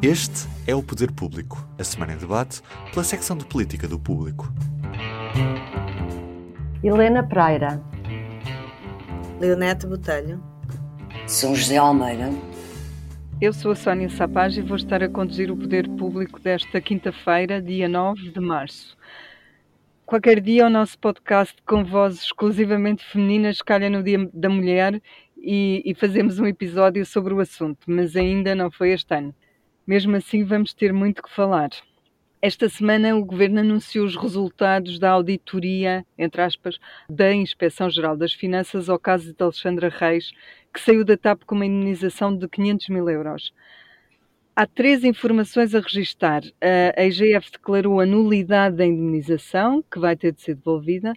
Este é o Poder Público, a semana em debate pela secção de política do Público. Helena Pereira. Leonete Botelho. São José Almeida. Eu sou a Sónia Sapage e vou estar a conduzir o Poder Público desta quinta-feira, dia 9 de março. Qualquer dia o nosso podcast com vozes exclusivamente femininas calha no Dia da Mulher e, e fazemos um episódio sobre o assunto, mas ainda não foi este ano. Mesmo assim, vamos ter muito que falar. Esta semana, o Governo anunciou os resultados da auditoria, entre aspas, da Inspeção-Geral das Finanças ao caso de Alexandra Reis, que saiu da TAP com uma indenização de 500 mil euros. Há três informações a registar. A IGF declarou a nulidade da indemnização, que vai ter de ser devolvida.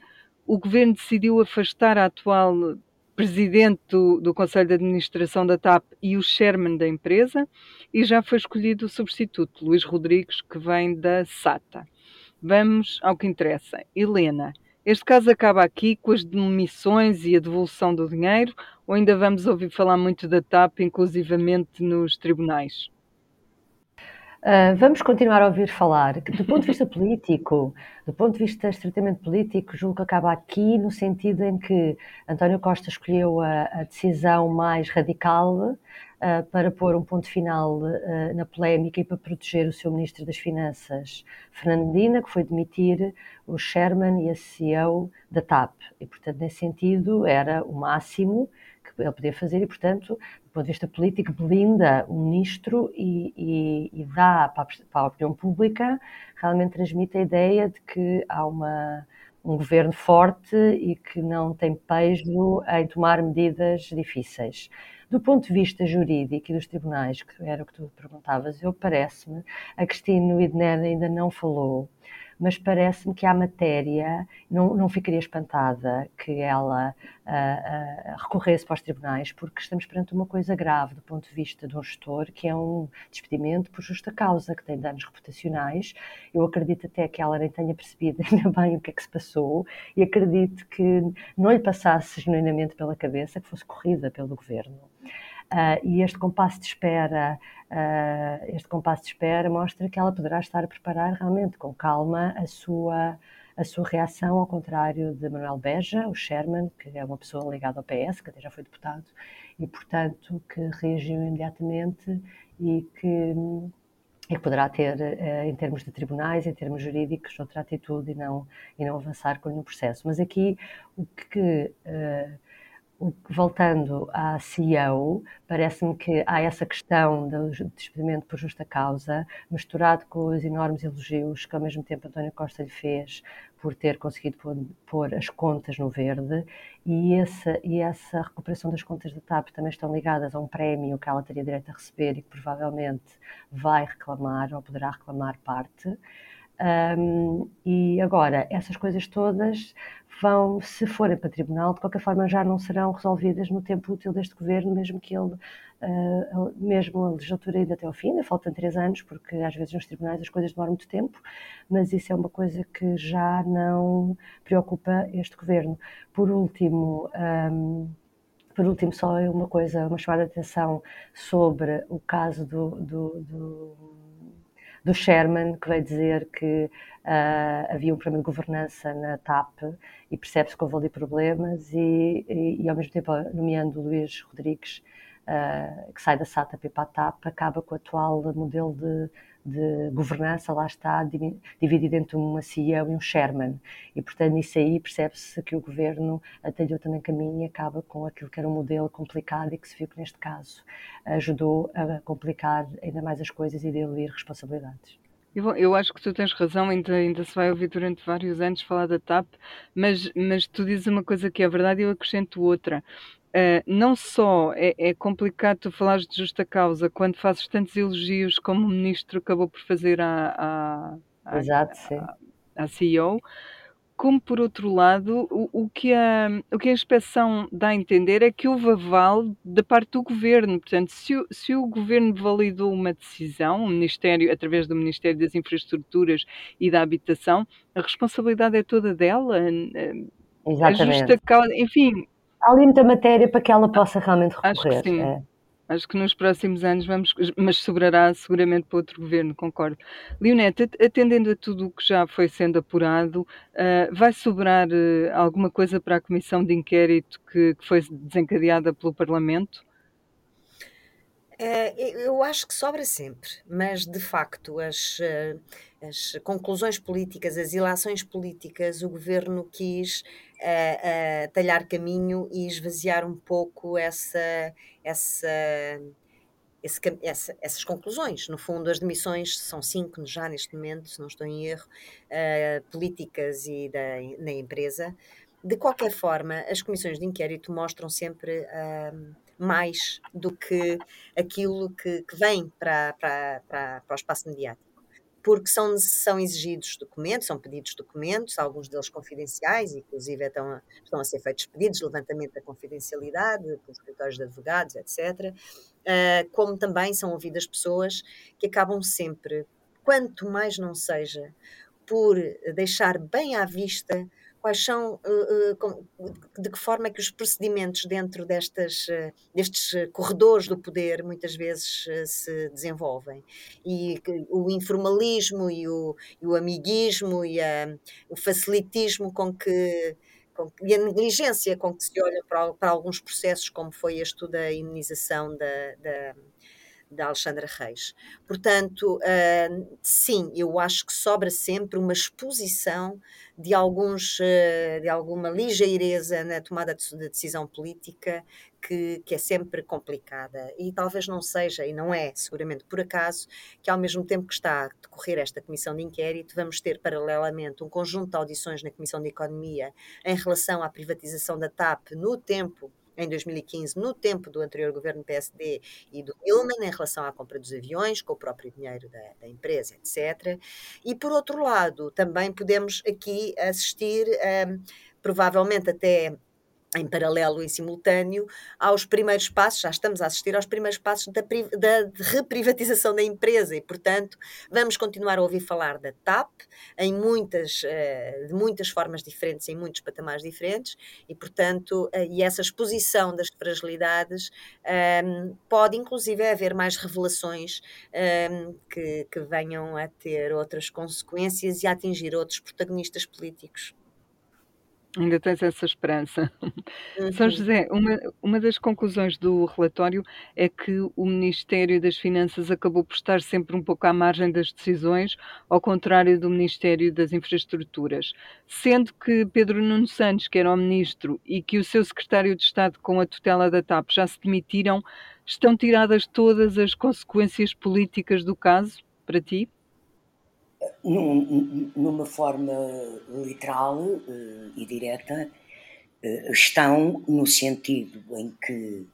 O Governo decidiu afastar a atual presidente do, do, Conselho de Administração da TAP e o chairman da empresa, e já foi escolhido o substituto, Luís Rodrigues, que vem da SATA. Vamos ao que interessa. Helena, este caso acaba aqui com as demissões e a devolução do dinheiro, ou ainda vamos ouvir falar muito da TAP, inclusivamente nos tribunais? Uh, vamos continuar a ouvir falar. Do ponto de vista político, do ponto de vista estritamente político, julgo que acaba aqui no sentido em que António Costa escolheu a, a decisão mais radical uh, para pôr um ponto final uh, na polémica e para proteger o seu Ministro das Finanças, Fernandina, que foi demitir o Sherman e a CEO da TAP. E, portanto, nesse sentido, era o máximo ele podia fazer e, portanto, do ponto de vista político, blinda o ministro e, e, e dá para a, para a, opinião pública, realmente transmite a ideia de que há uma, um governo forte e que não tem pejo em tomar medidas difíceis. Do ponto de vista jurídico e dos tribunais, que era o que tu perguntavas, eu parece-me, a Cristina Idner ainda não falou, mas parece-me que há matéria, não, não ficaria espantada que ela uh, uh, recorresse para os tribunais, porque estamos perante uma coisa grave do ponto de vista de um gestor, que é um despedimento por justa causa, que tem danos reputacionais. Eu acredito até que ela nem tenha percebido ainda bem o que é que se passou e acredito que não lhe passasse genuinamente pela cabeça que fosse corrida pelo governo. Uh, e este compasso de espera, uh, este compasso de espera mostra que ela poderá estar a preparar realmente com calma a sua a sua reação, ao contrário de Manuel Beja, o Sherman, que é uma pessoa ligada ao PS, que até já foi deputado, e portanto que reagiu imediatamente e que, e que poderá ter, uh, em termos de tribunais, em termos jurídicos, outra atitude e não, e não avançar com nenhum processo. Mas aqui o que voltando à CEO, parece-me que há essa questão do despedimento por justa causa, misturado com os enormes elogios que ao mesmo tempo António Costa lhe fez por ter conseguido pôr, as contas no verde, e essa, e essa recuperação das contas da TAP também estão ligadas a um prémio que ela teria direito a receber e que provavelmente vai reclamar ou poderá reclamar parte. Um, e agora, essas coisas todas vão, se forem para tribunal, de qualquer forma já não serão resolvidas no tempo útil deste governo, mesmo que ele, uh, mesmo a legislatura ainda até ao fim, ainda faltam três anos, porque às vezes nos tribunais as coisas demoram muito tempo, mas isso é uma coisa que já não preocupa este governo. Por último, um, por último, só uma coisa, uma chamada de atenção sobre o caso do, do, do do Sherman, que veio dizer que uh, havia um problema de governança na TAP e percebe-se que houve ali problemas e, e, e, ao mesmo tempo, nomeando Luís Rodrigues, uh, que sai da SATA para a TAP, acaba com o atual modelo de de governança lá está dividido entre uma CEO e um chairman. E, portanto, nisso aí percebe-se que o governo atalhou também caminho e acaba com aquilo que era um modelo complicado e que se viu que, neste caso, ajudou a complicar ainda mais as coisas e diluir responsabilidades. Eu acho que tu tens razão, ainda, ainda se vai ouvir durante vários anos falar da TAP, mas, mas tu dizes uma coisa que é verdade e eu acrescento outra. Uh, não só é, é, complicado tu falares de justa causa quando fazes tantos elogios como o ministro acabou por fazer à, à, Exato, à, à CEO, como por outro lado, o, o, que a, o que a inspeção dá a entender é que houve aval da parte do governo. Portanto, se o, se o governo validou uma decisão, o Ministério, através do Ministério das Infraestruturas e da Habitação, a responsabilidade é toda dela. Exatamente. A justa causa, enfim, há ali muita matéria para que ela possa realmente recorrer. Acho que sim. É. Acho que nos próximos anos vamos, mas sobrará seguramente para outro governo, concordo. Leonete, atendendo a tudo o que já foi sendo apurado, uh, vai sobrar uh, alguma coisa para a comissão de inquérito que, que foi desencadeada pelo Parlamento? Uh, eu acho que sobra sempre, mas de facto as, as conclusões políticas, as ilações políticas, o governo quis uh, uh, talhar caminho e esvaziar um pouco essa, essa, esse, essa, essas conclusões. No fundo, as demissões são cinco já neste momento, se não estou em erro, uh, políticas e da, na empresa. De qualquer forma, as comissões de inquérito mostram sempre uh, mais do que aquilo que, que vem para, para, para, para o espaço mediático porque são, são exigidos documentos, são pedidos documentos, alguns deles confidenciais, inclusive estão a, estão a ser feitos pedidos, levantamento da confidencialidade pelos escritórios de advogados, etc. Uh, ah, como também são ouvidas pessoas que acabam sempre, quanto mais não seja, por deixar bem à vista quais são, eh, eh, de que forma é que os procedimentos dentro destas, eh, destes corredores do poder muitas vezes se desenvolvem. E o informalismo e o, e o amiguismo e a, o facilitismo com que e a negligência com que se olha para, para, alguns processos, como foi este da imunização da, da, da Alexandra Reis. Portanto, uh, sim, eu acho que sobra sempre uma exposição de, alguns, uh, de alguma ligeireza na tomada de, de decisão política que, que, é sempre complicada. E talvez não seja, e não é seguramente por acaso, que ao mesmo tempo que está a decorrer esta comissão de inquérito, vamos ter paralelamente um conjunto de audições na Comissão de Economia em relação à privatização da TAP no tempo em 2015, no tempo do anterior governo PSD e do Ilman, em relação à compra dos aviões, com o próprio dinheiro da, da empresa, etc. E, por outro lado, também podemos aqui assistir, um, provavelmente até em paralelo e simultâneo aos primeiros passos, já estamos a assistir aos primeiros passos da, da reprivatização da empresa e, portanto, vamos continuar a ouvir falar da TAP em muitas, uh, de muitas formas diferentes, em muitos patamares diferentes e, portanto, uh, e essa exposição das fragilidades ehm, pode, inclusive, haver mais revelações ehm, que, que venham a ter outras consequências e a atingir outros protagonistas políticos. Ainda tens essa esperança. São uhum. José, uma, uma das conclusões do relatório é que o Ministério das Finanças acabou por estar sempre um pouco à margem das decisões, ao contrário do Ministério das Infraestruturas. Sendo que Pedro Nuno Santos, que era o Ministro, e que o seu Secretário de Estado com a tutela da TAP já se demitiram, estão tiradas todas as consequências políticas do caso, para ti? Num, numa forma literal uh, e direta, uh, estão no sentido em que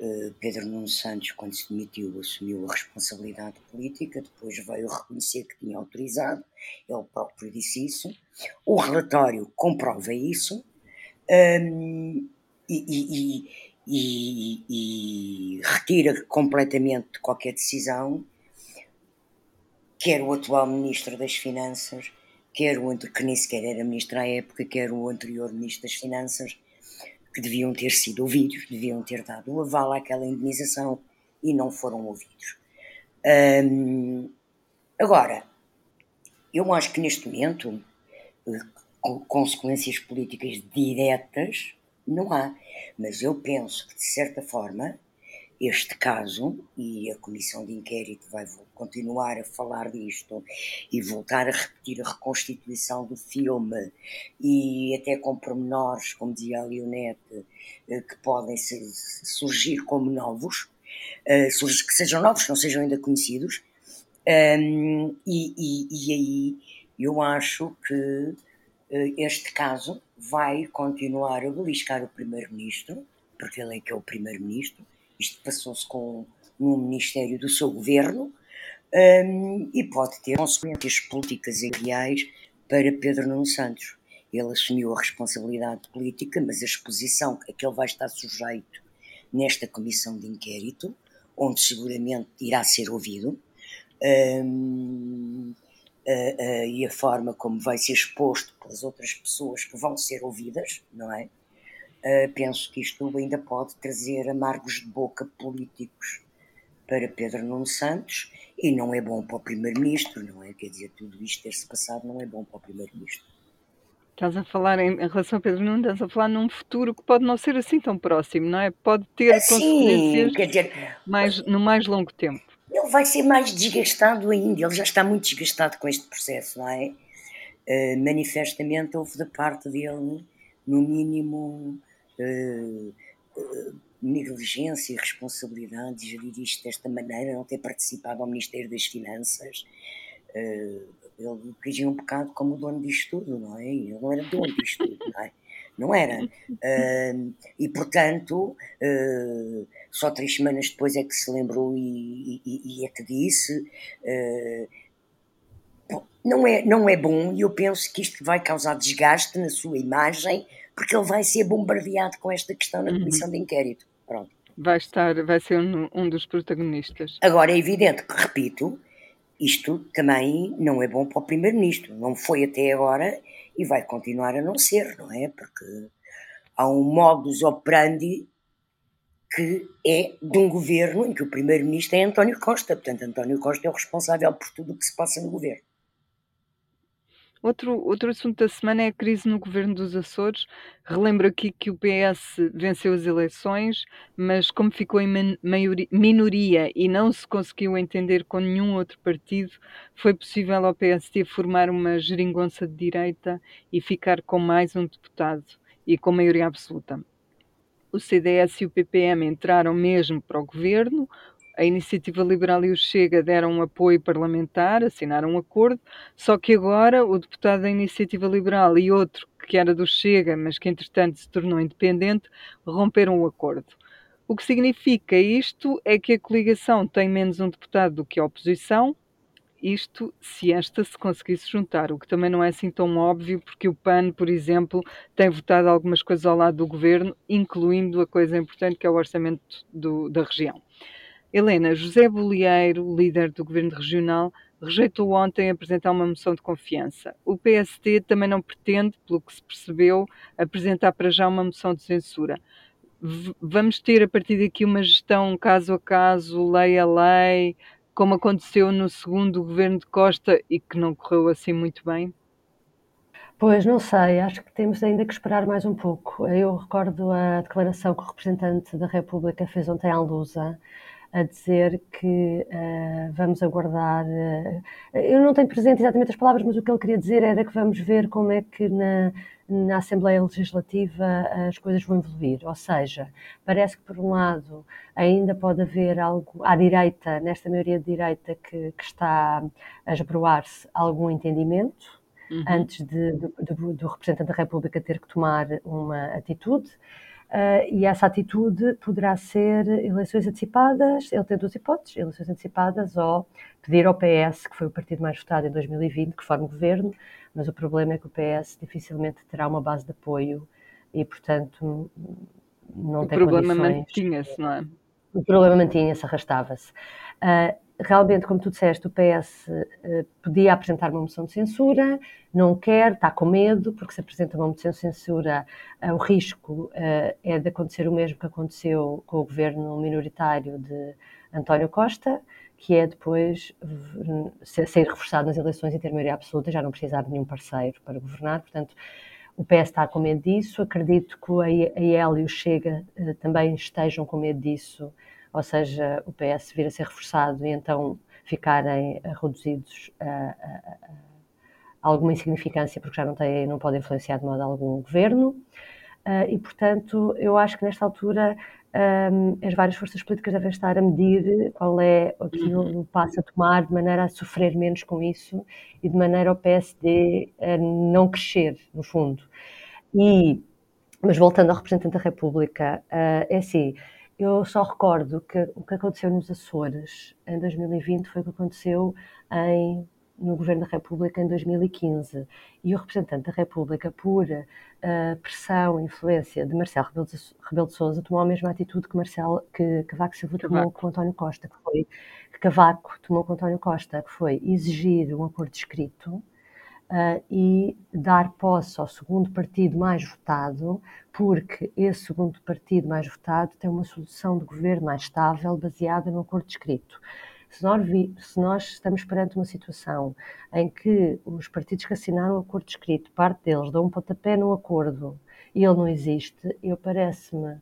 uh, Pedro Nuno Santos, quando se demitiu, assumiu a responsabilidade política, depois veio reconhecer que tinha autorizado, ele próprio disse isso. O relatório comprova isso um, e, e, e, e retira completamente qualquer decisão quer o atual Ministro das Finanças, quer o que nem sequer era Ministro à época, quer o anterior Ministro das Finanças, que deviam ter sido ouvidos, deviam ter dado o aval àquela indenização e não foram ouvidos. Hum, agora, eu acho que neste momento eh, consequências políticas diretas não há, mas eu penso que de certa forma este caso, e a Comissão de Inquérito vai continuar a falar disto e voltar a repetir a reconstituição do filme, e até com pormenores, como dizia a Leonete, eh, que podem surgir como novos, eh, que sejam novos, não sejam ainda conhecidos, e, e, e aí eu acho que eh, este caso vai continuar. A beliscar o Primeiro-Ministro, porque ele é que é o Primeiro-Ministro, isto passou-se com ministério do seu governo um, e pode ter consequências políticas e reais para Pedro Nuno Santos. Ele assumiu a responsabilidade política, mas a exposição a que ele vai estar sujeito nesta comissão de inquérito, onde seguramente irá ser ouvido, um, uh, uh, e a forma como vai ser exposto pelas outras pessoas que vão ser ouvidas, não é? Uh, penso que isto ainda pode trazer amargos de boca políticos para Pedro Nuno Santos e não é bom para o Primeiro-Ministro, não é? Quer dizer, tudo isto ter-se passado não é bom para o Primeiro-Ministro. Estás a falar em, em, relação a Pedro Nuno, estás a falar num futuro que pode não ser assim tão próximo, não é? Pode ter Sim, consequências quer dizer, mais, no mais longo tempo. Ele vai ser mais desgastado ainda, ele já está muito desgastado com este processo, não é? Uh, manifestamente houve da parte dele, no mínimo, uh, uh, negligência e responsabilidade de gerir isto desta maneira, não ter participado ao Ministério das Finanças. Uh, ele agia um bocado como o dono disto tudo, não é? Ele não era dono disto tudo, não é? Não era. Uh, e, portanto, uh, só três semanas depois é que se lembrou e, e, e é que disse. não, é, não é bom e eu penso que isto vai causar desgaste na sua imagem porque ele vai ser bombardeado com esta questão na uhum. comissão de inquérito. Pronto. Vai estar, vai ser um, um dos protagonistas. Agora é evidente que, repito, isto também não é bom para o Primeiro-Ministro. Não foi até agora e vai continuar a não ser, não é? Porque há um modus operandi que é de um governo em que o Primeiro-Ministro é António Costa. Portanto, António Costa é o responsável por tudo o que se passa no governo. Outro, outro assunto da semana é a crise no governo dos Açores. Relembro aqui que o PS venceu as eleições, mas como ficou em minoria e não se conseguiu entender com nenhum outro partido, foi possível ao PSD formar uma geringonça de direita e ficar com mais um deputado e com maioria absoluta. O CDS e o PPM entraram mesmo para o governo, a Iniciativa Liberal e o Chega deram um apoio parlamentar, assinaram um acordo, só que agora o deputado da Iniciativa Liberal e outro que era do Chega, mas que entretanto se tornou independente, romperam o acordo. O que significa isto é que a coligação tem menos um deputado do que a oposição, isto se esta se conseguisse juntar, o que também não é assim tão óbvio, porque o PAN, por exemplo, tem votado algumas coisas ao lado do governo, incluindo a coisa importante que é o orçamento do, da região. Helena, José Bolieiro, líder do governo regional, rejeitou ontem apresentar uma moção de confiança. O PST também não pretende, pelo que se percebeu, apresentar para já uma moção de censura. Vamos ter a partir daqui uma gestão caso a caso, lei a lei, como aconteceu no segundo governo de Costa e que não correu assim muito bem? Pois, não sei, acho que temos ainda que esperar mais um pouco. Eu recordo a declaração que o representante da República fez ontem à Lusa, a dizer que uh, vamos aguardar. Uh, eu não tenho presente exatamente as palavras, mas o que ele queria dizer era que vamos ver como é que na, na Assembleia Legislativa as coisas vão evoluir. Ou seja, parece que, por um lado, ainda pode haver algo à direita, nesta maioria de direita que, que está a esbroar-se, algum entendimento. Uhum. Antes de, do, do representante da República ter que tomar uma atitude, Uh, e essa atitude poderá ser eleições antecipadas, ele tem duas hipóteses, eleições antecipadas ou pedir ao PS, que foi o partido mais votado em 2020, que forme governo, mas o problema é que o PS dificilmente terá uma base de apoio e, portanto, não o tem condições... O problema mantinha-se, não é? O problema mantinha-se, arrastava-se. Uh, realmente, como tu disseste, o PS eh, podia apresentar uma moção de censura, não quer, está com medo, porque se apresenta uma moção de censura, uh, o risco uh, é de acontecer o mesmo que aconteceu com o governo minoritário de António Costa, que é depois ser reforçado nas eleições e ter maioria absoluta, já não precisar de nenhum parceiro para governar, portanto, o PS está com medo disso, acredito que a IEL e o Chega também estejam com medo disso, ou seja, o PS vir a ser reforçado e então ficarem reduzidos a, a, a alguma insignificância, porque já não, têm, não podem influenciar de modo algum o governo. Uh, e, portanto, eu acho que nesta altura um, as várias forças políticas devem estar a medir qual é uhum. o passo a tomar, de maneira a sofrer menos com isso e de maneira ao PSD a não crescer, no fundo. E, mas voltando ao representante da República, é assim, eu só recordo que o que aconteceu nos Açores em 2020 foi o que aconteceu em, no Governo da República em 2015. E o representante da República, por uh, pressão e influência de Marcelo Rebelo de, Rebelo de Sousa, tomou a mesma atitude que, Marcelo, que Cavaco Silva Cavaco. tomou com António Costa, que foi que Cavaco tomou com António Costa, que foi exigir um acordo escrito uh, e dar posse ao segundo partido mais votado, porque esse segundo partido mais votado tem uma solução de governo mais estável baseada no acordo escrito. Se nós, vi, se nós, estamos perante uma situação em que os partidos que assinaram o acordo escrito, parte deles dão um pontapé no acordo e ele não existe, eu parece-me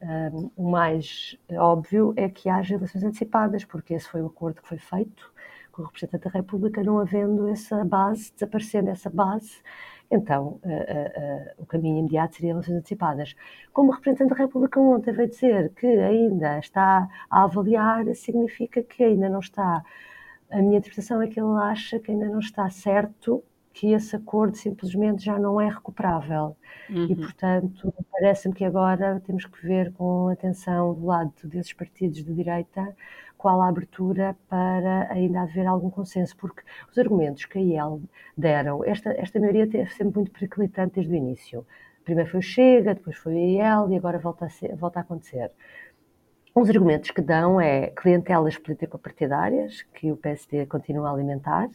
um, o mais óbvio é que haja eleições antecipadas, porque esse foi o acordo que foi feito com o representante da República, não havendo essa base, desaparecendo essa base, então uh, uh, uh, o caminho imediato seria eleições antecipadas. Como o representante da República ontem veio dizer que ainda está a avaliar, significa que ainda não está. A minha interpretação é que ele acha que ainda não está certo que esse acordo simplesmente já não é recuperável. Uhum. E, portanto, parece-me que agora temos que ver com atenção do lado desses partidos de direita qual a abertura para ainda haver algum consenso, porque os argumentos que a IEL deram, esta, esta maioria teve sempre muito periclitante desde o início. Primeiro foi o Chega, depois foi a IEL e agora volta a, ser, volta a acontecer. Os argumentos que dão é clientelas político-partidárias, que o PSD continua a alimentar,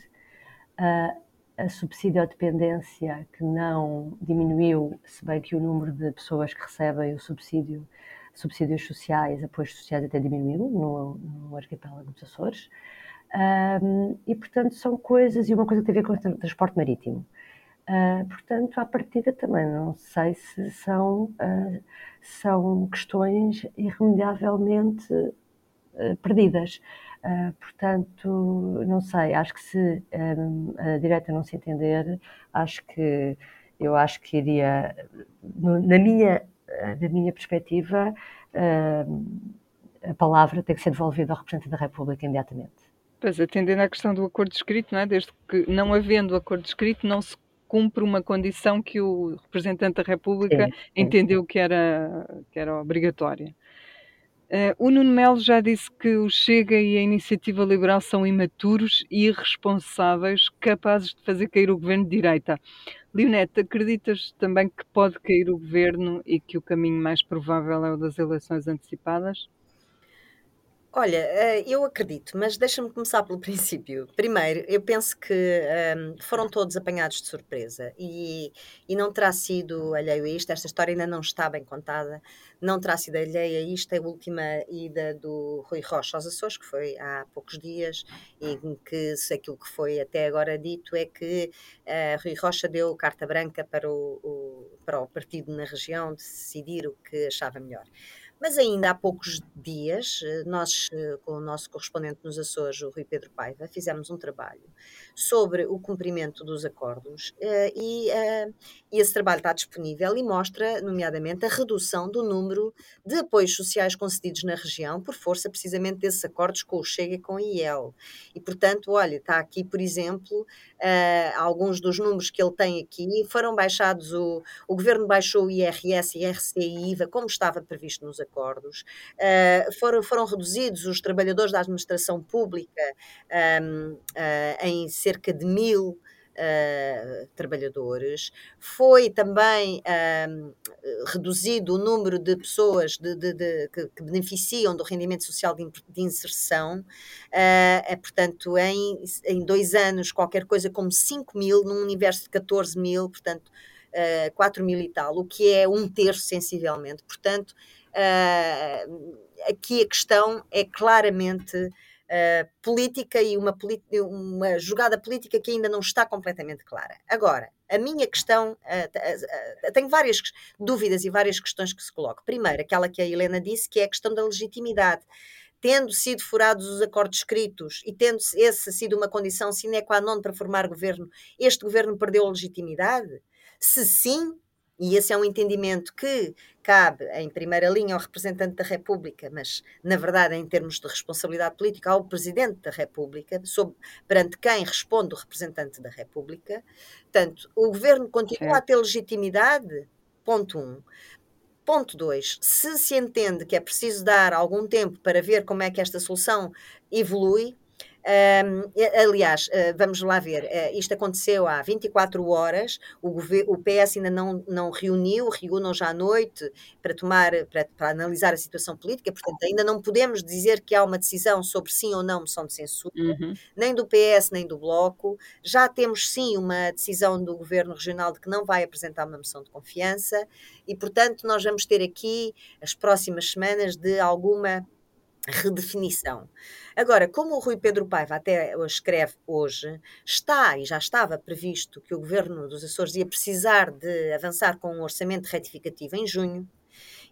a subsídio-dependência que não diminuiu, se bem que o número de pessoas que recebem o subsídio subsídios sociais, apoios sociais até diminuiu no, no arquipélago dos Açores. Um, e, portanto, são coisas, e uma coisa tem a ver com o transporte marítimo. Uh, portanto, à partida também não sei se são, uh, são questões irremediavelmente uh, perdidas. portanto, não sei, acho que se um, a direita não se entender, acho que eu acho que iria, no, na minha da minha perspectiva, eh, a palavra tem que ser devolvida ao representante da República imediatamente. Pois, atendendo à questão do acordo escrito, não é? desde que não havendo acordo escrito, não se cumpre uma condição que o representante da República sim, sim. entendeu que era, que era obrigatória. Uh, o Nuno Melo já disse que o Chega e a Iniciativa Liberal são imaturos e irresponsáveis, capazes de fazer cair o governo de direita. Leonete, acreditas também que pode cair o governo e que o caminho mais provável é o das eleições antecipadas? Olha, eh, eu acredito, mas deixa-me começar pelo princípio. Primeiro, eu penso que um, foram todos apanhados de surpresa e, e não terá sido alheio a isto. Esta história ainda não está bem contada, não terá sido alheia a isto. A última ida do Rui Rocha aos Açores, que foi há poucos dias, e que aquilo que foi até agora dito é que uh, Rui Rocha deu carta branca para o, o, para o partido na região decidir o que achava melhor. Mas ainda há poucos dias, eh, nós, eh, com o nosso correspondente nos Açores, o Rui Pedro Paiva, fizemos um trabalho sobre o cumprimento dos acordos eh, e, e esse trabalho está disponível e mostra, nomeadamente, a redução do número de apoios sociais concedidos na região por força precisamente desses acordos com o Chega e com a IEL. E, portanto, olha, está aqui, por exemplo, alguns dos números que ele tem aqui, foram baixados, o, o Governo baixou o IRS, IRC e IVA, como estava previsto nos acordos, foram, foram reduzidos os trabalhadores da administração pública ah, em cerca de mil. Uh, trabalhadores. Foi também uh, reduzido o número de pessoas de, de, de, que, que, beneficiam do rendimento social de, inserção. Uh, portanto, em, em dois anos, qualquer coisa como 5 mil, num universo de 14 mil, portanto, uh, 4 mil e tal, o que é um terço sensivelmente. Portanto, aqui a questão é claramente uh, política e uma, uma, jogada política que ainda não está completamente clara. Agora, a minha questão, uh, tenho várias dúvidas e várias questões que se colocam. Primeiro, aquela que a Helena disse, que é a questão da legitimidade tendo sido furados os acordos escritos e tendo essa sido uma condição sine qua non para formar governo, este governo perdeu legitimidade? Se sim, e esse é um entendimento que cabe em primeira linha ao representante da República, mas na verdade, em termos de responsabilidade política, ao Presidente da República, sob, perante quem responde o representante da República. Portanto, o governo continua é. a ter legitimidade, ponto um. Ponto 2. Se se entende que é preciso dar algum tempo para ver como é que esta solução evolui, aliás, uh, vamos lá ver, uh, isto aconteceu há 24 horas, o, o PS ainda não, não reuniu, reúnam já à noite para tomar, para, para, analisar a situação política, portanto ainda não podemos dizer que há uma decisão sobre sim ou não moção de censura, uhum. nem do PS nem do Bloco, já temos sim uma decisão do Governo Regional de que não vai apresentar uma moção de confiança e portanto nós vamos ter aqui as próximas semanas de alguma redefinição. Agora, como o Rui Pedro Paiva até escreve hoje, está e já estava previsto que o governo dos Açores ia precisar de avançar com um orçamento retificativo em junho,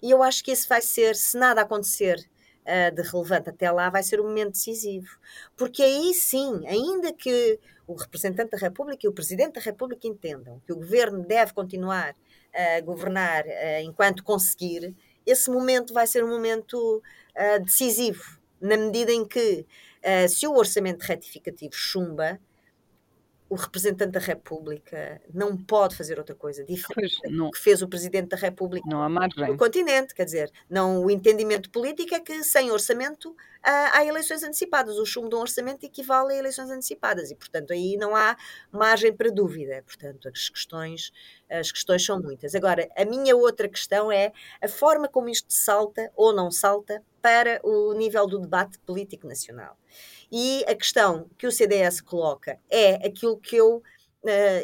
e eu acho que esse vai ser, se nada acontecer uh, de relevante até lá, vai ser o um momento decisivo. Porque aí sim, ainda que o representante da República e o presidente da República entendam que o governo deve continuar a governar uh, enquanto conseguir, esse momento vai ser um momento uh, decisivo, na medida em que, uh, se o orçamento retificativo chumba, o representante da República não pode fazer outra coisa diferente do que fez o Presidente da República não há margem. no continente. Quer dizer, não, o entendimento político é que sem orçamento há, há eleições antecipadas. O chumbo de um orçamento equivale a eleições antecipadas e, portanto, aí não há margem para dúvida. Portanto, as questões, as questões são muitas. Agora, a minha outra questão é a forma como isto salta ou não salta para o nível do debate político nacional. E a questão que o CDS coloca é aquilo que eu uh,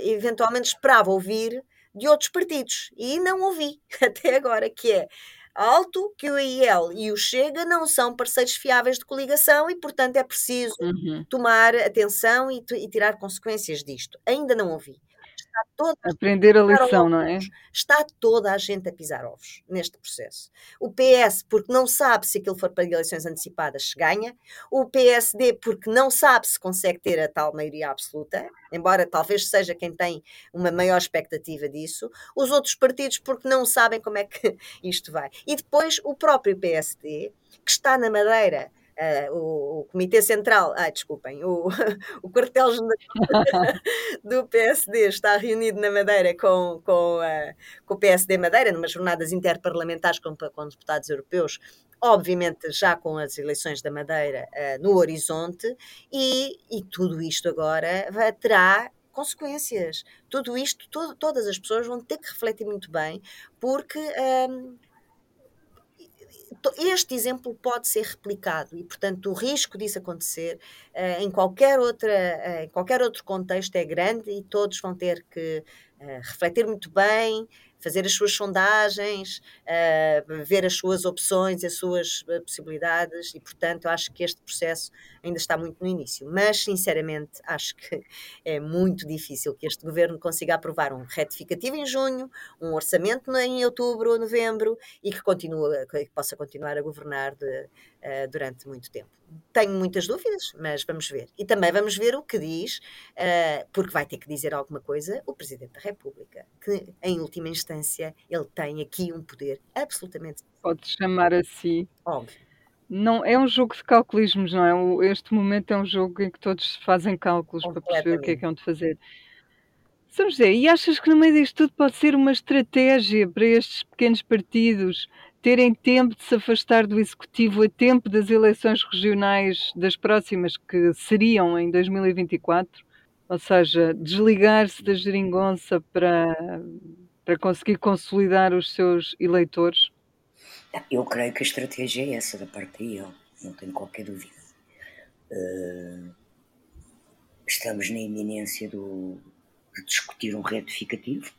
eventualmente esperava ouvir de outros partidos e não ouvi até agora, que é alto que o IEL e o Chega não são parceiros fiáveis de coligação e, portanto, é preciso uhum. tomar atenção e, e, tirar consequências disto. Ainda não ouvi está toda aprender a, a lição, não é? Está toda a gente a pisar ovos neste processo. O PS, porque não sabe se aquilo for para eleições antecipadas, se ganha. O PSD, porque não sabe se consegue ter a tal maioria absoluta, embora talvez seja quem tem uma maior expectativa disso. Os outros partidos, porque não sabem como é que isto vai. E depois o próprio PSD, que está na Madeira Uh, o, o, Comitê Central, ah, desculpem, o, o quartel do PSD está reunido na Madeira com, com, uh, com o PSD Madeira, numas jornadas interparlamentares com, com deputados europeus, obviamente já com as eleições da Madeira uh, no horizonte, e, e tudo isto agora vai, terá consequências. Tudo isto, to, todas as pessoas vão ter que refletir muito bem, porque este exemplo pode ser replicado e, portanto, o risco disso acontecer uh, em, qualquer outra, uh, em qualquer outro contexto é grande e todos vão ter que uh, refletir muito bem, fazer as suas sondagens, uh, ver as suas opções, as suas uh, possibilidades, e portanto acho que este processo ainda está muito no início. Mas, sinceramente, acho que é muito difícil que este governo consiga aprovar um retificativo em junho, um orçamento em outubro ou novembro e que, continue, que possa continuar a governar de, uh, durante muito tempo. Tenho muitas dúvidas, mas vamos ver. E também vamos ver o que diz, uh, porque vai ter que dizer alguma coisa, o Presidente da República, que em última instância ele tem aqui um poder absolutamente. Pode chamar a si. Óbvio. Não, é um jogo de calculismos, não é? Este momento é um jogo em que todos fazem cálculos para perceber o que é que é de fazer. São José, e achas que no meio disto tudo pode ser uma estratégia para estes pequenos partidos terem tempo de se afastar do executivo a tempo das eleições regionais das próximas, que seriam em 2024, ou seja, desligar-se da geringonça para, para conseguir consolidar os seus eleitores? Eu creio que a estratégia é essa da parte dele, não tenho qualquer dúvida. Uh, estamos na iminência do, de discutir um retificativo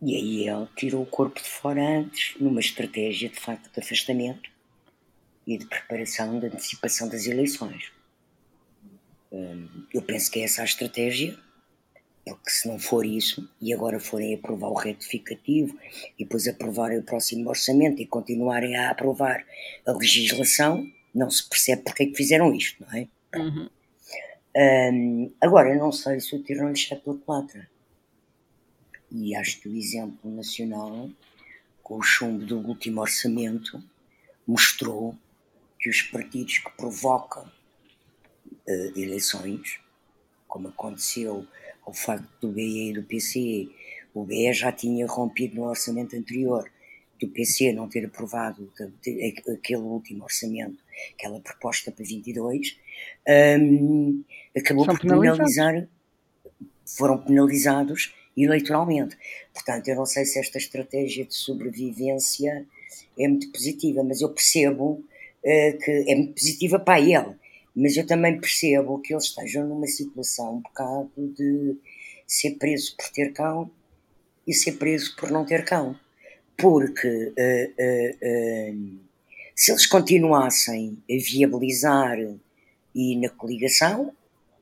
e aí ele tirou o corpo de fora antes, numa estratégia de facto de afastamento e de preparação, de antecipação das eleições. Hum, eu penso que é essa a estratégia, porque se não for isso, e agora forem aprovar o retificativo, e depois aprovarem o próximo orçamento e continuarem a aprovar a legislação, não se percebe porque é que fizeram isto, não é? Uhum. Um, agora, eu não sei se o tiro não lhe pela culatra e acho que o exemplo nacional, com o chumbo do último orçamento, mostrou que os partidos que provocam uh, eleições, como aconteceu ao facto do BE e do PC, o BE já tinha rompido no orçamento anterior, do PC não ter aprovado aquele último orçamento aquela proposta para 22, um, acabou São por penalizar, foram penalizados eleitoralmente. Portanto, eu não sei se esta estratégia de sobrevivência é muito positiva, mas eu percebo uh, que é muito positiva para ele, mas eu também percebo que eles estejam numa situação um bocado de ser preso por ter cão e ser preso por não ter cão. Porque uh, uh, se eles continuassem a viabilizar e na coligação,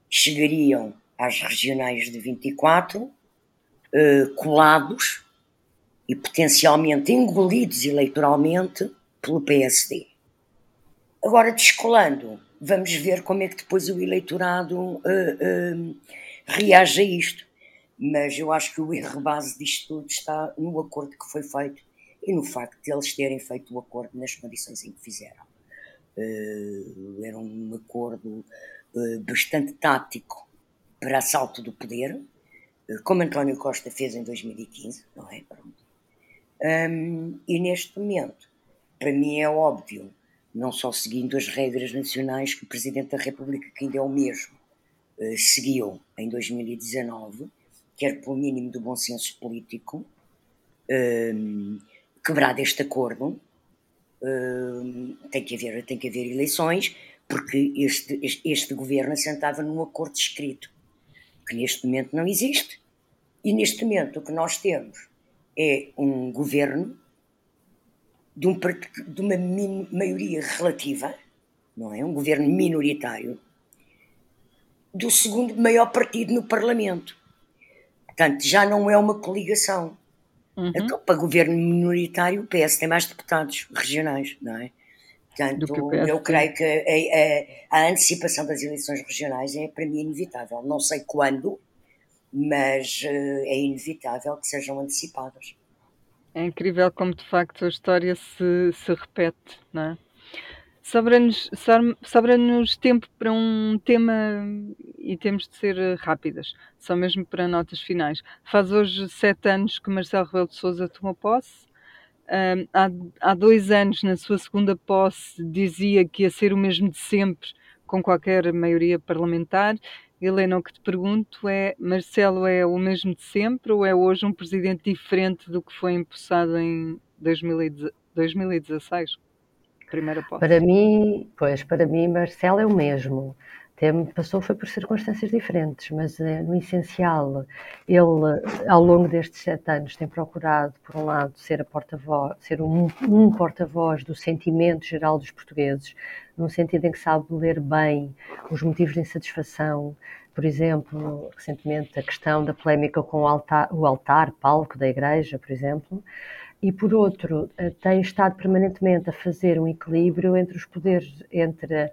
chegariam às regionais de 24 colados e potencialmente engolidos eleitoralmente pelo PSD. Agora, descolando, vamos ver como é que depois o eleitorado uh, uh, reage a isto. Mas eu acho que o erro base disto tudo está no acordo que foi feito e no facto de eles terem feito o acordo nas condições em que fizeram. Uh, era um acordo bastante tático para assalto do poder, como António Costa fez em 2015, não é? Um, e neste momento, para mim é óbvio, não só seguindo as regras nacionais que o Presidente da República, que ainda é o mesmo, uh, seguiu em 2019, quer pelo mínimo do bom senso político, um, quebrado este acordo, um, tem, que haver, tem que haver eleições, porque este, este governo assentava num acordo escrito, que neste momento não existe, e neste momento o que nós temos é um governo de, um, de uma maioria relativa, não é? Um governo minoritário, do segundo maior partido no Parlamento. Portanto, já não é uma coligação. Uhum. Então, para governo minoritário, o PS tem mais deputados regionais, não é? Portanto, eu creio que a, a, a, antecipação das eleições regionais é, para mim, inevitável. Não sei quando, mas uh, é inevitável que sejam antecipadas. É incrível como de facto a história se, se repete, não é? Sobra-nos sobra tempo para um tema e temos de ser rápidas, só mesmo para notas finais. Faz hoje sete anos que Marcelo Rebelo de Sousa tomou posse. Um, há, há dois anos, na sua segunda posse, dizia que ia ser o mesmo de sempre, com qualquer maioria parlamentar, Helena, o que te pergunto é: Marcelo é o mesmo de sempre ou é hoje um presidente diferente do que foi empossado em 2016? Primeira posse. Para mim, pois, para mim, Marcelo é o mesmo. Tem, passou foi por circunstâncias diferentes, mas eh, no essencial, ele, ao longo destes sete anos, tem procurado, por um lado, ser, a porta-voz, ser um, um porta-voz do sentimento geral dos portugueses, no sentido em que sabe ler bem os motivos de insatisfação, por exemplo, recentemente a questão da polémica com o altar, o altar palco da igreja, por exemplo, e por outro, eh, tem estado permanentemente a fazer um equilíbrio entre os poderes, entre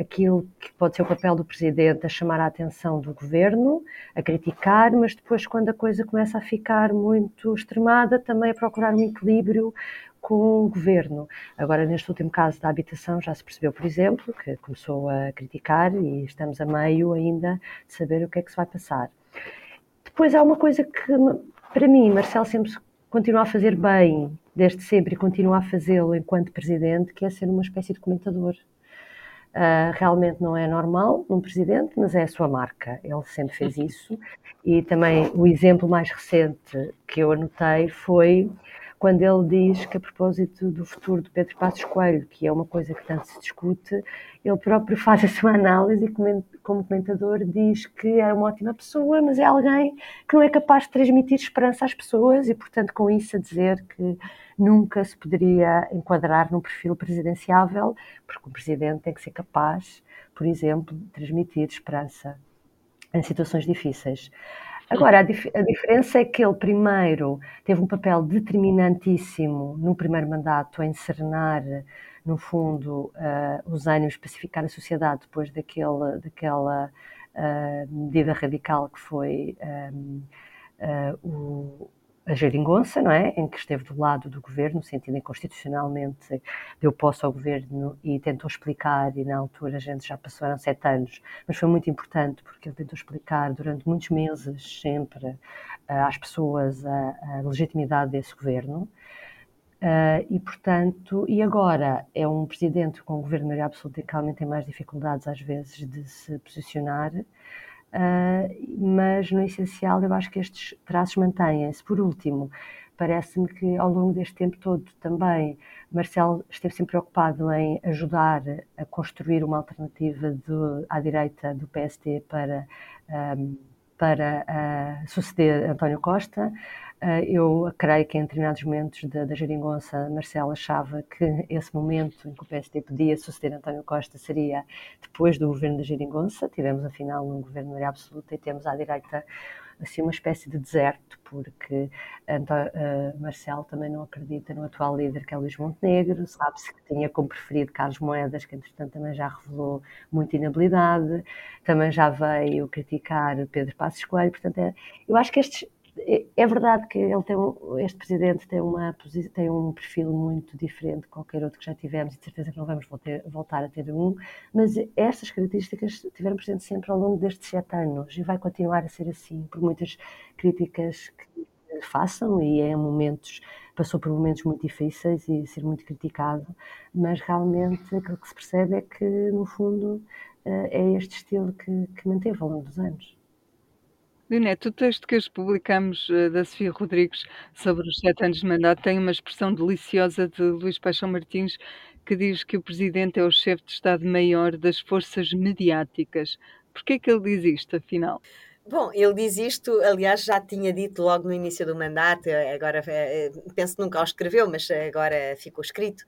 aquilo que pode ser o papel do presidente a chamar a atenção do governo, a criticar, mas depois, quando a coisa começa a ficar muito extremada, também a procurar um equilíbrio com o governo. Agora, neste último caso da habitação, já se percebeu, por exemplo, que começou a criticar e estamos a meio ainda de saber o que é que se vai passar. Depois há uma coisa que, para mim, Marcelo sempre continua a fazer bem, desde sempre, e continua a fazê-lo enquanto presidente, que é ser uma espécie de comentador. Uh, realmente não é normal num presidente, mas é a sua marca. Ele sempre fez isso. E também o exemplo mais recente que eu anotei foi quando ele diz que, a propósito do futuro de Pedro Passos Coelho, que é uma coisa que tanto se discute, ele próprio faz a sua análise e, como comentador, diz que é uma ótima pessoa, mas é alguém que não é capaz de transmitir esperança às pessoas e, portanto, com isso a dizer que nunca se poderia enquadrar num perfil presidenciável, porque o presidente tem que ser capaz, por exemplo, de transmitir esperança em situações difíceis. Agora, a, dif a, diferença é que ele primeiro teve um papel determinantíssimo no primeiro mandato em serenar, no fundo, uh, os ânimos, pacificar a sociedade depois daquele, daquela uh, medida radical que foi um, uh, o a geringonça, não é? Em que esteve do lado do governo, no sentido constitucionalmente deu posse ao governo e tentou explicar, e na altura a gente já passaram sete anos, mas foi muito importante porque ele tentou explicar durante muitos meses, sempre, uh, às pessoas a, a legitimidade desse governo. Uh, e, portanto, e agora é um presidente com um governo absoluta que realmente tem mais dificuldades, às vezes, de se posicionar, mas no essencial eu acho que estes traços mantêm-se. Por último, parece-me que ao longo deste tempo todo também Marcelo esteve sempre preocupado em ajudar a construir uma alternativa à direita do PSD para, um, para uh, suceder António Costa. Uh, eu creio que em determinados momentos da, da geringonça, Marcelo achava que esse momento em que o PSD podia suceder António Costa seria depois do governo da geringonça. Tivemos, afinal, um governo maioria absoluta e temos à direita assim uma espécie de deserto, porque uh, Marcelo também não acredita no atual líder que é Luís Montenegro, sabe-se que tinha como preferido Carlos Moedas, que entretanto também já revelou muita inabilidade, também já veio criticar Pedro Passos Coelho, portanto é, eu acho que estes é, é verdade que ele tem este presidente tem, uma, tem um perfil muito diferente de qualquer outro que já tivemos e de certeza que não vamos voltar, voltar a ter um, mas estas características tiveram presente sempre ao longo destes sete anos e vai continuar a ser assim, por muitas críticas que façam e em momentos passou por momentos muito difíceis e ser muito criticado, mas realmente aquilo que se percebe é que no fundo eh, é este estilo que, que manteve ao longo dos anos. Leonete, o texto que hoje publicamos uh, da Sofia Rodrigues sobre os sete anos de mandato tem uma expressão deliciosa de Luís Paixão Martins que diz que o Presidente é o chefe de Estado-Maior das forças mediáticas. Por que é que ele diz isto, afinal? Bom, ele diz isto, aliás, já tinha dito logo no início do mandato, eh, agora eh, penso que nunca o escreveu, mas agora ficou escrito,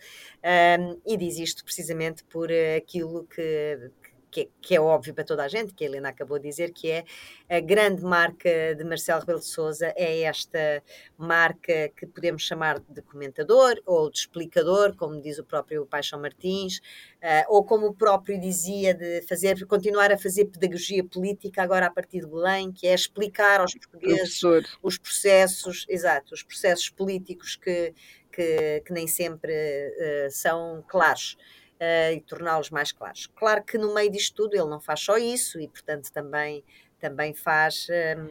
um, e diz isto precisamente por aquilo que que, que, é óbvio para toda a gente, que a Helena acabou de dizer, que é a grande marca de Marcelo Rebelo de Sousa, é esta marca que podemos chamar de comentador ou de explicador, como diz o próprio Paixão Martins, uh, ou como o próprio dizia, de fazer, continuar a fazer pedagogia política agora a partir de Belém, que é explicar aos portugueses Professor. os processos, exato, os processos políticos que, que, que nem sempre uh, são claros uh, e torná-los mais claros. Claro que no meio disto tudo ele não faz só isso e, portanto, também, também faz. Ehm,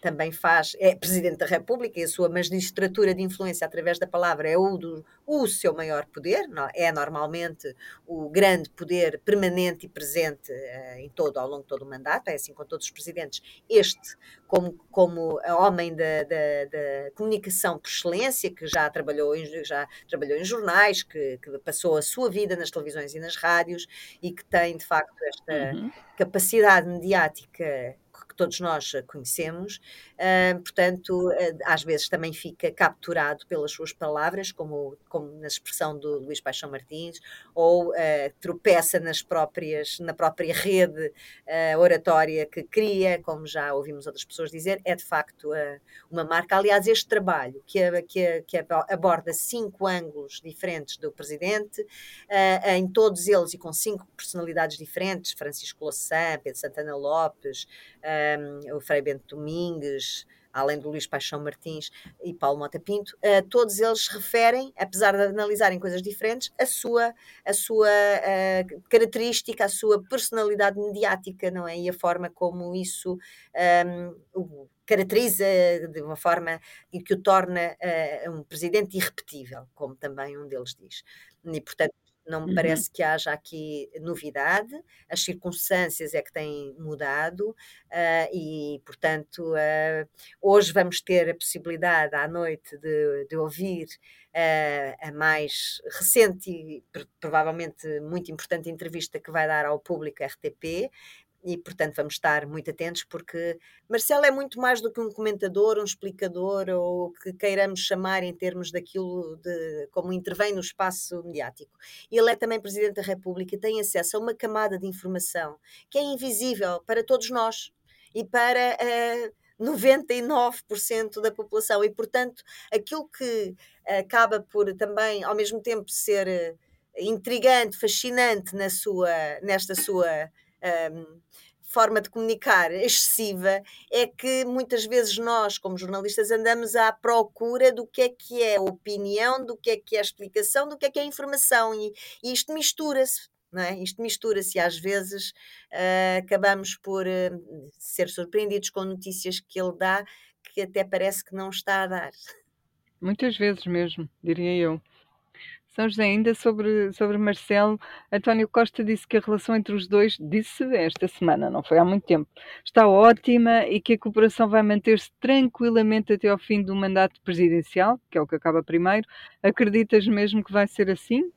também faz, é Presidente da República e a sua magistratura de influência através da palavra é o, do, o seu maior poder, não, é normalmente o grande poder permanente e presente uh, em todo, ao longo de todo o mandato, é assim com todos os presidentes. Este, como, como homem da, da, da comunicação por excelência, que já trabalhou em, já trabalhou em jornais, que, que, passou a sua vida nas televisões e nas rádios e que tem, de facto, esta uhum. capacidade mediática todos nós conhecemos, uh, portanto, uh, às vezes também fica capturado pelas suas palavras, como, como na expressão do Luís Paixão Martins, ou uh, tropeça nas próprias, na própria rede oratória que cria, como já ouvimos outras pessoas dizer, é de facto uma marca. Aliás, este trabalho que, que, que aborda cinco ângulos diferentes do presidente, em todos eles e com cinco personalidades diferentes, Francisco Louçã, Pedro Santana Lopes, um, o Frei Bento Domingues, além do Luís Paixão Martins e Paulo Mota Pinto, uh, todos eles referem, apesar de analisarem coisas diferentes, a sua, a sua uh, característica, a sua personalidade mediática, não é? E a forma como isso um, caracteriza de uma forma que o torna uh, um presidente irrepetível, como também um deles diz. E, portanto, não me uhum. parece que haja aqui novidade, as circunstâncias é que têm mudado uh, e, portanto, uh, hoje vamos ter a possibilidade à noite de, de ouvir uh, a mais recente e provavelmente muito importante entrevista que vai dar ao público RTP, e, portanto, vamos estar muito atentos, porque Marcelo é muito mais do que um comentador, um explicador, ou o que queiramos chamar em termos daquilo de como intervém no espaço mediático. Ele é também Presidente da República e tem acesso a uma camada de informação que é invisível para todos nós e para. Uh, 99% da população e, portanto, aquilo que acaba por também, ao mesmo tempo, ser eh, intrigante, fascinante na sua, nesta sua um, forma de comunicar excessiva é que muitas vezes nós, como jornalistas, andamos à procura do que é que é opinião, do que é que é explicação, do que é que é informação e, e isto mistura-se. É? Isto mistura-se às vezes uh, acabamos por uh, ser surpreendidos com notícias que ele dá que até parece que não está a dar. muitas vezes mesmo, diria eu. São José, ainda sobre, sobre Marcelo, António Costa disse que a relação entre os dois, disse esta semana, não foi há muito tempo, está ótima e que a cooperação vai manter-se tranquilamente até ao fim do mandato presidencial, que é o que acaba primeiro. Acreditas mesmo que vai ser assim?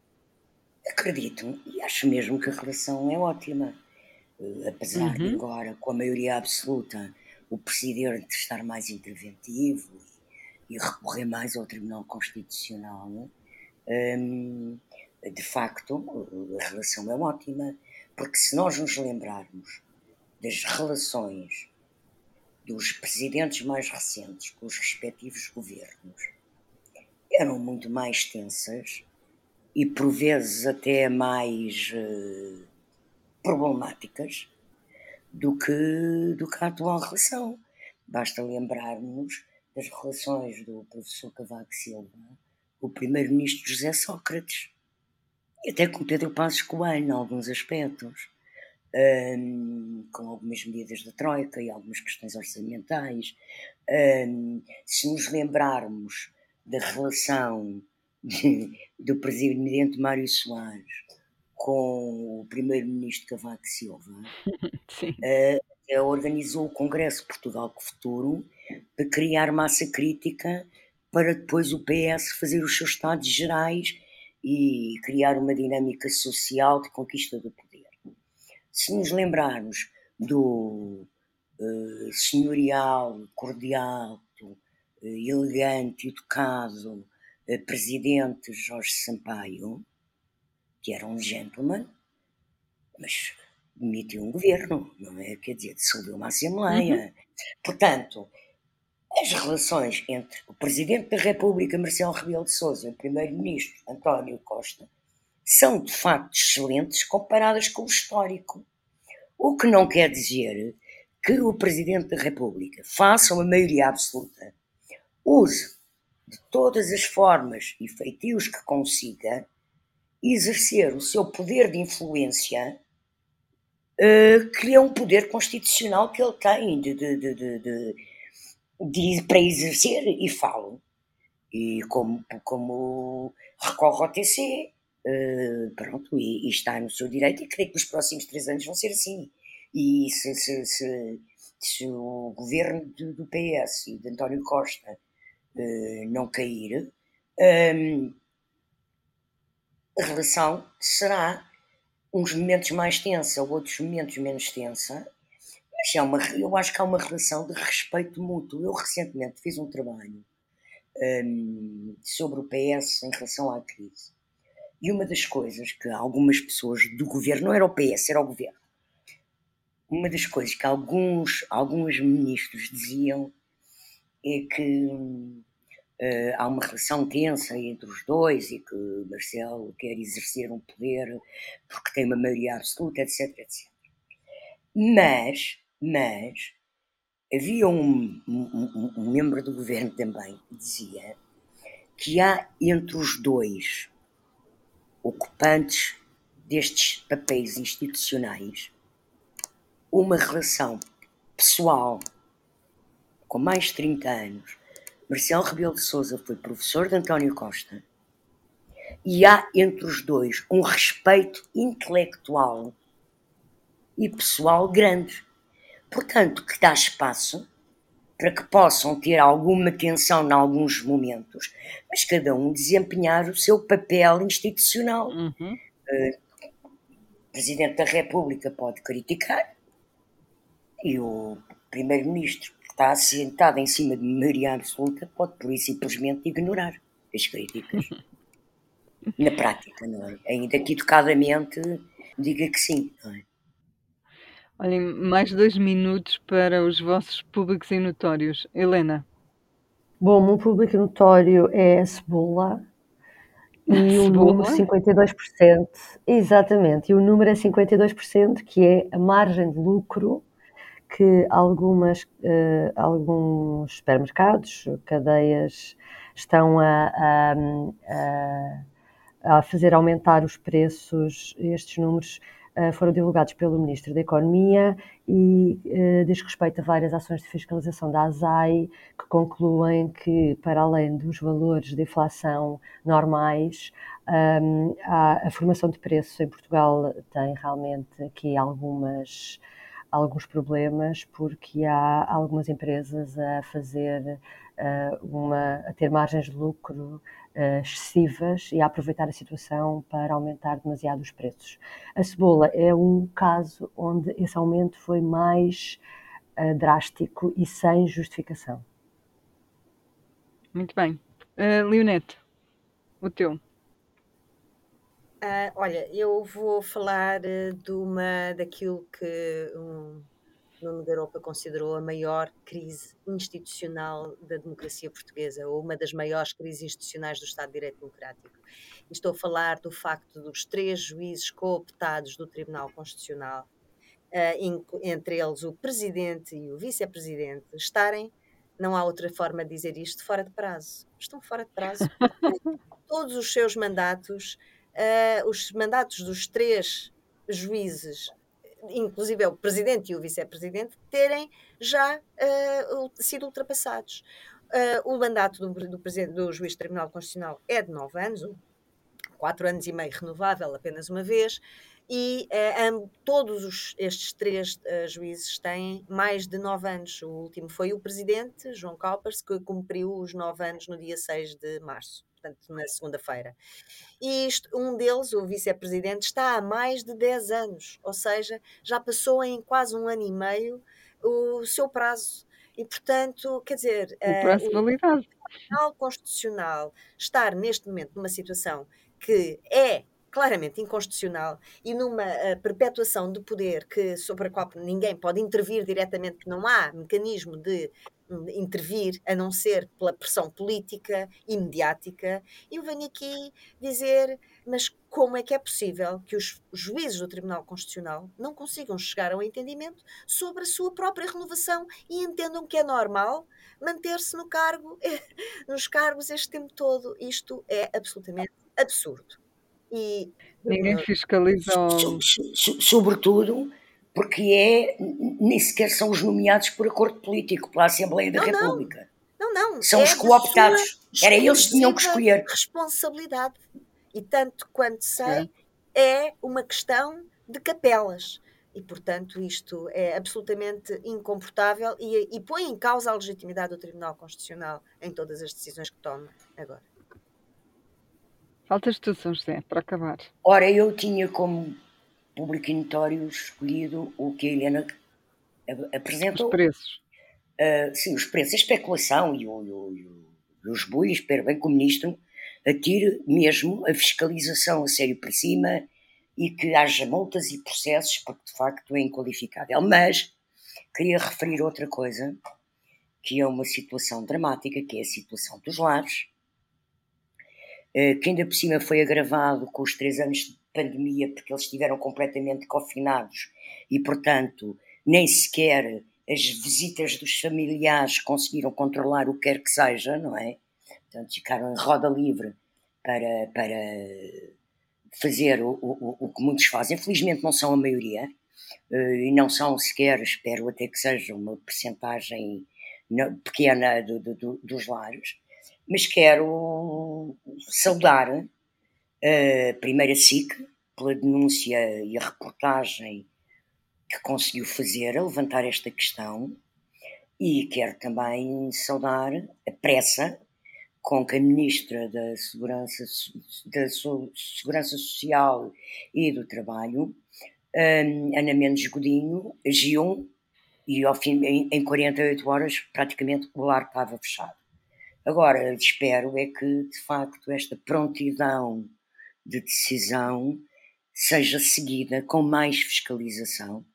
Acredito e acho mesmo que a relação é ótima. Uh, apesar uhum. de agora, com a maioria absoluta, o presidente estar mais interventivo e, recorrer mais ao Tribunal Constitucional, de facto, a relação é ótima, porque se nós nos lembrarmos das relações dos presidentes mais recentes com os respectivos governos, eram muito mais tensas e por vezes até mais uh, problemáticas do que, do que a atual relação. Basta lembrarmos das relações do professor Cavaco Silva o primeiro-ministro José Sócrates, e até com Pedro Passos Coelho, em alguns aspectos, um, com algumas medidas da Troika e algumas questões orçamentais. Um, se nos lembrarmos da relação de, do presidente Mário Soares com o primeiro-ministro Cavaco Silva, uh, organizou o Congresso Portugal Futuro para criar massa crítica para depois o PS fazer os seus estados gerais e criar uma dinâmica social de conquista do poder. Se nos lembrarmos do uh, senhorial, cordial, uh, elegante, educado uh, presidente Jorge Sampaio, que era um gentleman, mas demitiu um governo, não é? Quer dizer, dissolveu uma Assembleia. Uhum. Portanto, as relações entre o Presidente da República, Marcelo Rebelo de Sousa, e o Primeiro-Ministro, António Costa, são de facto excelentes comparadas com o histórico. O que não quer dizer que o Presidente da República faça uma maioria absoluta, use de todas as formas e feitios que consiga exercer o seu poder de influência, uh, que é um poder constitucional que ele tem de, de, de, de de, para exercer e falo. E como, como recorre ao TC, uh, eh, pronto, e, e, está no seu direito, e creio que nos próximos três anos vão ser assim. E se, se, se, se o governo do, do, PS e de António Costa uh, não cair, um, ehm, a relação será uns momentos mais tensa, outros momentos menos tensa, é uma, eu acho que há uma relação de respeito mútuo. Eu recentemente fiz um trabalho um, sobre o PS em relação à crise. E uma das coisas que algumas pessoas do governo, não era o PS, era o governo, uma das coisas que alguns, alguns ministros diziam é que uh, há uma relação tensa entre os dois e que Marcelo quer exercer um poder porque tem uma maioria absoluta, etc, etc. Mas mas havia um, um, um membro do governo também que dizia que há entre os dois ocupantes destes papéis institucionais uma relação pessoal com mais de 30 anos. Marcelo Rebelo de Sousa foi professor de António Costa e há entre os dois um respeito intelectual e pessoal grande. Portanto, que dá espaço para que possam ter alguma tensão em alguns momentos, mas cada um desempenhar o seu papel institucional. Uhum. Uh, o Presidente da República pode criticar e o Primeiro-Ministro, que está assentado em cima de maioria absoluta, pode por isso simplesmente ignorar as críticas. Na prática, não é? Ainda que educadamente diga que sim, não é? Olhem, mais dois minutos para os vossos públicos e notórios. Helena. Bom, o meu público notório é a cebola. E o número 52%, exatamente, e o número é 52%, que é a margem de lucro que algumas, uh, alguns supermercados, cadeias, estão a, a, a, a fazer aumentar os preços, estes números foram divulgados pelo Ministro da Economia e uh, diz respeito a várias ações de fiscalização da ASAI que concluem que, para além dos valores de inflação normais, um, a, a formação de preços em Portugal tem realmente aqui algumas alguns problemas porque há algumas empresas a fazer uh, uma a ter margens de lucro uh, excessivas e a aproveitar a situação para aumentar demasiado os preços. A cebola é um caso onde esse aumento foi mais uh, drástico e sem justificação. Muito bem. Uh, Leonete, o teu. Uh, olha, eu vou falar de uma daquilo que um, Nuno Garopa considerou a maior crise institucional da democracia portuguesa, ou uma das maiores crises institucionais do Estado de Direito Democrático. E estou a falar do facto dos três juízes cooptados do Tribunal Constitucional, uh, entre eles o Presidente e o Vice-Presidente, estarem, não há outra forma de dizer isto, fora de prazo. Estão fora de prazo. Todos os seus mandatos uh, os mandatos dos três juízes, inclusive o presidente e o vice-presidente, terem já uh, sido ultrapassados. Uh, o mandato do, do, presidente, do juiz do Tribunal Constitucional é de nove anos, quatro anos e meio renovável apenas uma vez, e uh, todos os, estes três uh, juízes têm mais de nove anos. O último foi o presidente, João Calpers, que cumpriu os nove anos no dia 6 de março portanto, na segunda-feira. E isto, um deles, o vice-presidente, está há mais de 10 anos, ou seja, já passou em quase um ano e meio o seu prazo. E, portanto, quer dizer. O prazo de validade. O Tribunal Constitucional estar neste momento numa situação que é claramente inconstitucional e numa uh, perpetuação de poder que, sobre a qual ninguém pode intervir diretamente, que não há mecanismo de intervir, a não ser pela pressão política e mediática. Eu venho aqui dizer, mas como é que é possível que os juízes do Tribunal Constitucional não consigam chegar a um entendimento sobre a sua própria renovação e entendam que é normal manter-se no cargo, nos cargos este tempo todo? Isto é absolutamente absurdo. E, Ninguém fiscaliza. Sobretudo porque é, nem sequer são os nomeados por acordo político pela Assembleia da não, República. Não, não. São é os cooptados. Era eles que tinham que escolher. Responsabilidade. E tanto quanto sei, é, é uma questão de capelas. E, portanto, isto é absolutamente incomportável e, e põe em causa a legitimidade do Tribunal Constitucional em todas as decisões que toma agora. Faltas tu, São José, para acabar. Ora, eu tinha como público e notório escolhido o que a Helena apresentou. Os preços. Uh, sim, os preços, a especulação e, o, e, o, e os bulhos, espero bem que o Ministro atire mesmo a fiscalização a sério para cima e que haja multas e processos, porque de facto é inqualificável. Mas queria referir outra coisa, que é uma situação dramática, que é a situação dos lares, uh, que ainda por cima foi agravado com os três anos de pandemia, porque eles estiveram completamente confinados e, portanto, nem sequer as visitas dos familiares conseguiram controlar o que quer que seja, não é? Portanto, ficaram em roda livre para, para fazer o, o, o que muitos fazem. Felizmente não são a maioria, eh, e não são sequer, espero até que seja uma percentagem pequena do, do, dos lares, mas quero saudar a primeira SIC, pela denúncia e a reportagem que conseguiu fazer a levantar esta questão, e quero também saudar a pressa com que a Ministra da Segurança, da Segurança Social e do Trabalho, hum, Ana Mendes Godinho, agiu e ao fim, em 48 horas praticamente o lar estava fechado. Agora, espero é que, de facto, esta prontidão de decisão seja seguida com mais fiscalização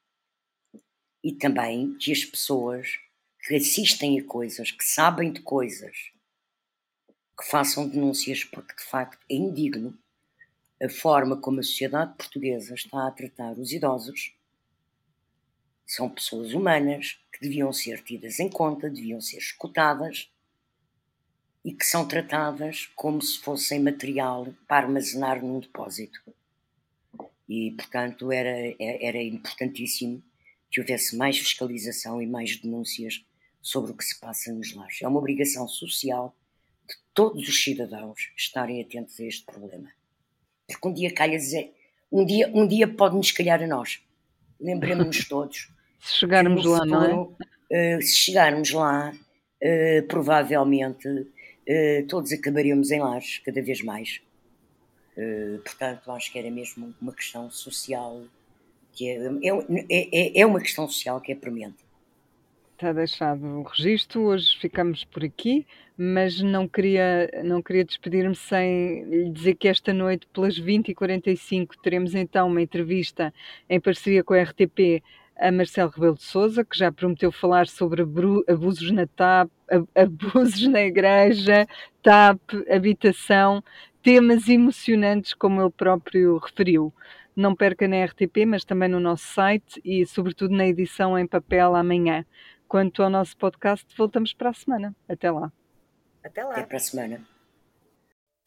e também que as pessoas que assistem a coisas, que sabem de coisas, que façam denúncias, porque de facto é indigno a forma como a sociedade portuguesa está a tratar os idosos. São pessoas humanas que deviam ser tidas em conta, deviam ser escutadas e que são tratadas como se fossem material para armazenar num depósito. E, portanto, era, era importantíssimo que houvesse mais fiscalização e mais denúncias sobre o que se passa nos lares. É uma obrigação social de todos os cidadãos estarem atentos a este problema. Porque um dia calha dizer, um dia, um dia pode-nos calhar a nós. Lembremos-nos todos. se chegarmos lá, futuro, não é? Uh, se chegarmos lá, uh, provavelmente uh, todos acabaríamos em lares, cada vez mais. portanto, acho que era mesmo uma questão social que é, é, é, é uma questão social que é premente. Está deixado o registro, hoje ficamos por aqui, mas não queria, não queria despedir-me sem lhe dizer que esta noite, pelas 20h45, teremos então uma entrevista em parceria com a RTP a Marcelo Rebelo de Souza, que já prometeu falar sobre abusos na TAP, abusos na igreja, TAP, habitação, temas emocionantes, como ele próprio referiu. Não perca na RTP, mas também no nosso site e, sobretudo, na edição em papel amanhã. Quanto ao nosso podcast, voltamos para a semana. Até lá. Até lá. Até para a semana.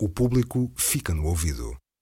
O público fica no ouvido.